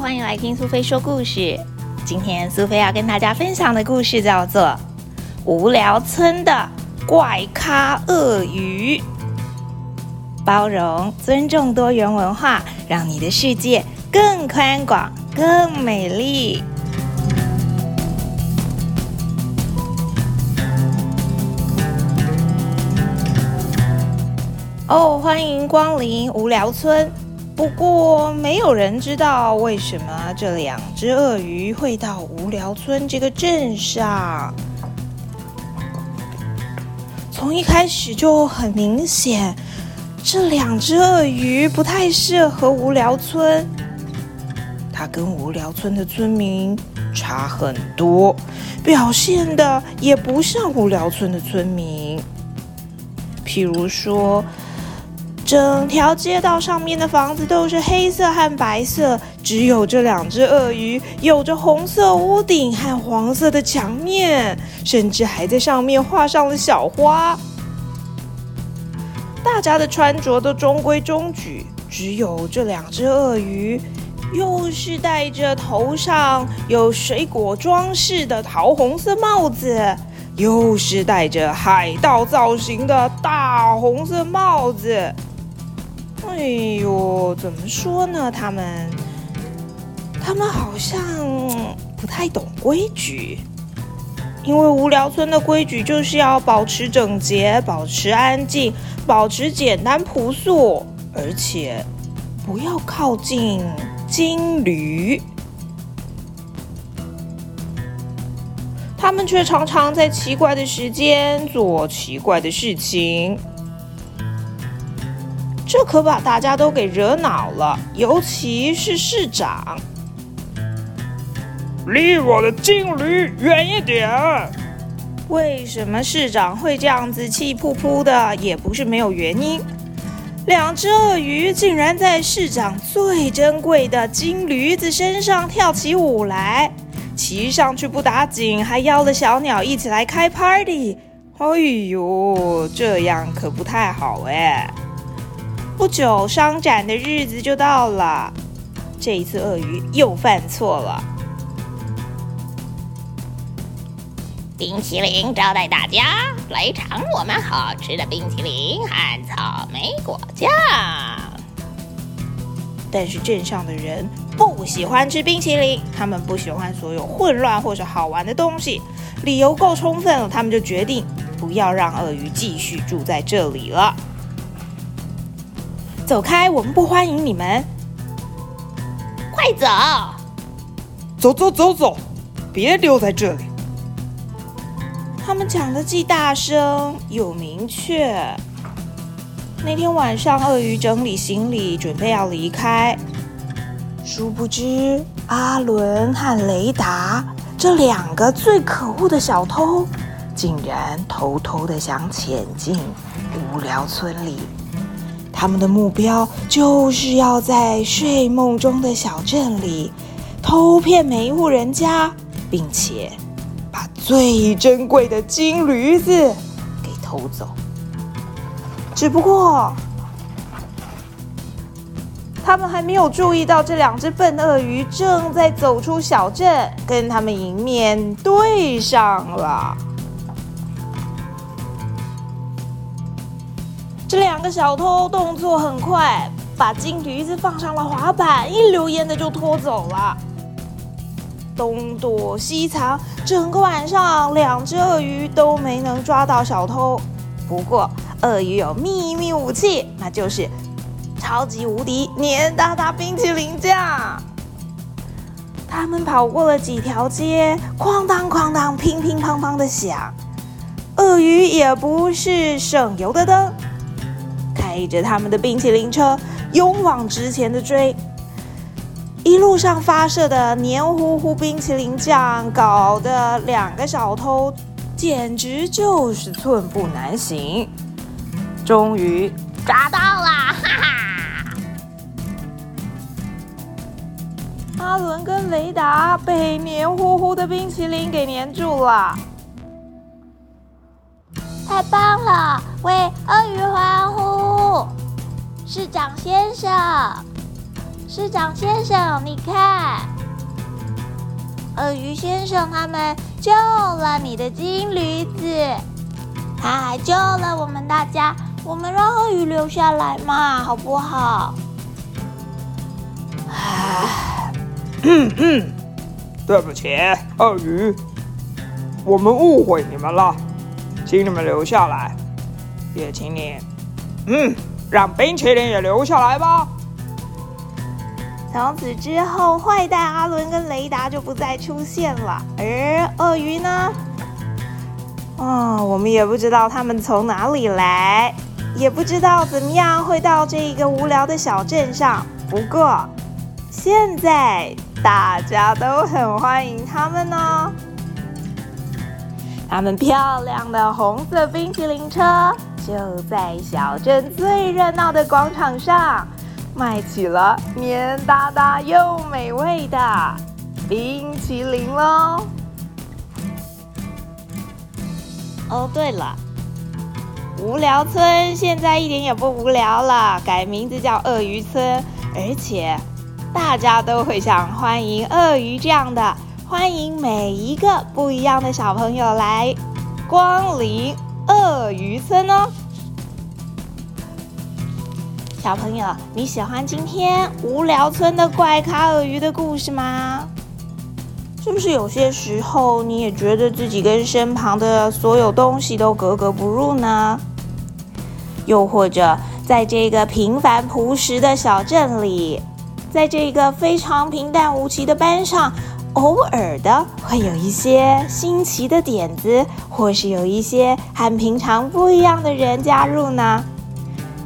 欢迎来听苏菲说故事。今天苏菲要跟大家分享的故事叫做《无聊村的怪咖鳄鱼》。包容、尊重多元文化，让你的世界更宽广、更美丽。哦，欢迎光临无聊村。不过，没有人知道为什么这两只鳄鱼会到无聊村这个镇上。从一开始就很明显，这两只鳄鱼不太适合无聊村。它跟无聊村的村民差很多，表现的也不像无聊村的村民。譬如说。整条街道上面的房子都是黑色和白色，只有这两只鳄鱼有着红色屋顶和黄色的墙面，甚至还在上面画上了小花。大家的穿着都中规中矩，只有这两只鳄鱼，又是戴着头上有水果装饰的桃红色帽子，又是戴着海盗造型的大红色帽子。哎呦，怎么说呢？他们，他们好像不太懂规矩。因为无聊村的规矩就是要保持整洁、保持安静、保持简单朴素，而且不要靠近金驴。他们却常常在奇怪的时间做奇怪的事情。这可把大家都给惹恼了，尤其是市长。离我的金驴远一点！为什么市长会这样子气扑扑的？也不是没有原因。两只鳄鱼竟然在市长最珍贵的金驴子身上跳起舞来，骑上去不打紧，还邀了小鸟一起来开 party。哎呦，这样可不太好哎。不久，商展的日子就到了。这一次，鳄鱼又犯错了。冰淇淋招待大家，来尝我们好吃的冰淇淋和草莓果酱。但是镇上的人不喜欢吃冰淇淋，他们不喜欢所有混乱或是好玩的东西。理由够充分了，他们就决定不要让鳄鱼继续住在这里了。走开！我们不欢迎你们。快走！走走走走，别留在这里。他们讲的既大声又明确。那天晚上，鳄鱼整理行李，准备要离开。殊不知，阿伦和雷达这两个最可恶的小偷，竟然偷偷的想潜进无聊村里。他们的目标就是要在睡梦中的小镇里偷骗每一户人家，并且把最珍贵的金驴子给偷走。只不过，他们还没有注意到这两只笨鳄鱼正在走出小镇，跟他们迎面对上了。这两个小偷动作很快，把金驴子放上了滑板，一溜烟的就拖走了。东躲西藏，整个晚上，两只鳄鱼都没能抓到小偷。不过，鳄鱼有秘密武器，那就是超级无敌黏哒哒冰淇淋酱。他们跑过了几条街，哐当哐当，乒乒乓乓的响。鳄鱼也不是省油的灯。开着他们的冰淇淋车，勇往直前的追。一路上发射的黏糊糊冰淇淋酱，搞得两个小偷简直就是寸步难行。终于抓到了，哈哈！阿伦跟雷达被黏糊糊的冰淇淋给黏住了。太棒了，为鳄鱼欢呼！市长先生，市长先生，你看，鳄鱼先生他们救了你的金驴子，他还救了我们大家。我们让鳄鱼留下来嘛，好不好？对不起，鳄鱼，我们误会你们了，请你们留下来，也请你，嗯，让冰淇淋也留下来吧。从此之后，坏蛋阿伦跟雷达就不再出现了，而鳄鱼呢？哦，我们也不知道他们从哪里来，也不知道怎么样会到这一个无聊的小镇上。不过，现在大家都很欢迎他们呢。他们漂亮的红色冰淇淋车就在小镇最热闹的广场上。卖起了黏哒哒又美味的冰淇淋喽！哦，对了，无聊村现在一点也不无聊了，改名字叫鳄鱼村，而且大家都会像欢迎鳄鱼这样的，欢迎每一个不一样的小朋友来光临鳄鱼村哦。小朋友，你喜欢今天无聊村的怪咖鳄鱼的故事吗？是不是有些时候你也觉得自己跟身旁的所有东西都格格不入呢？又或者，在这个平凡朴实的小镇里，在这个非常平淡无奇的班上，偶尔的会有一些新奇的点子，或是有一些和平常不一样的人加入呢？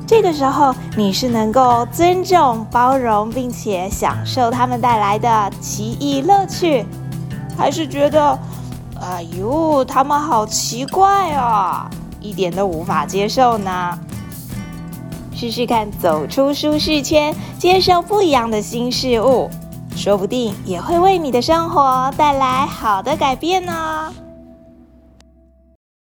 这个时候，你是能够尊重、包容，并且享受他们带来的奇异乐趣，还是觉得，哎呦，他们好奇怪哦，一点都无法接受呢？试试看，走出舒适圈，接受不一样的新事物，说不定也会为你的生活带来好的改变呢。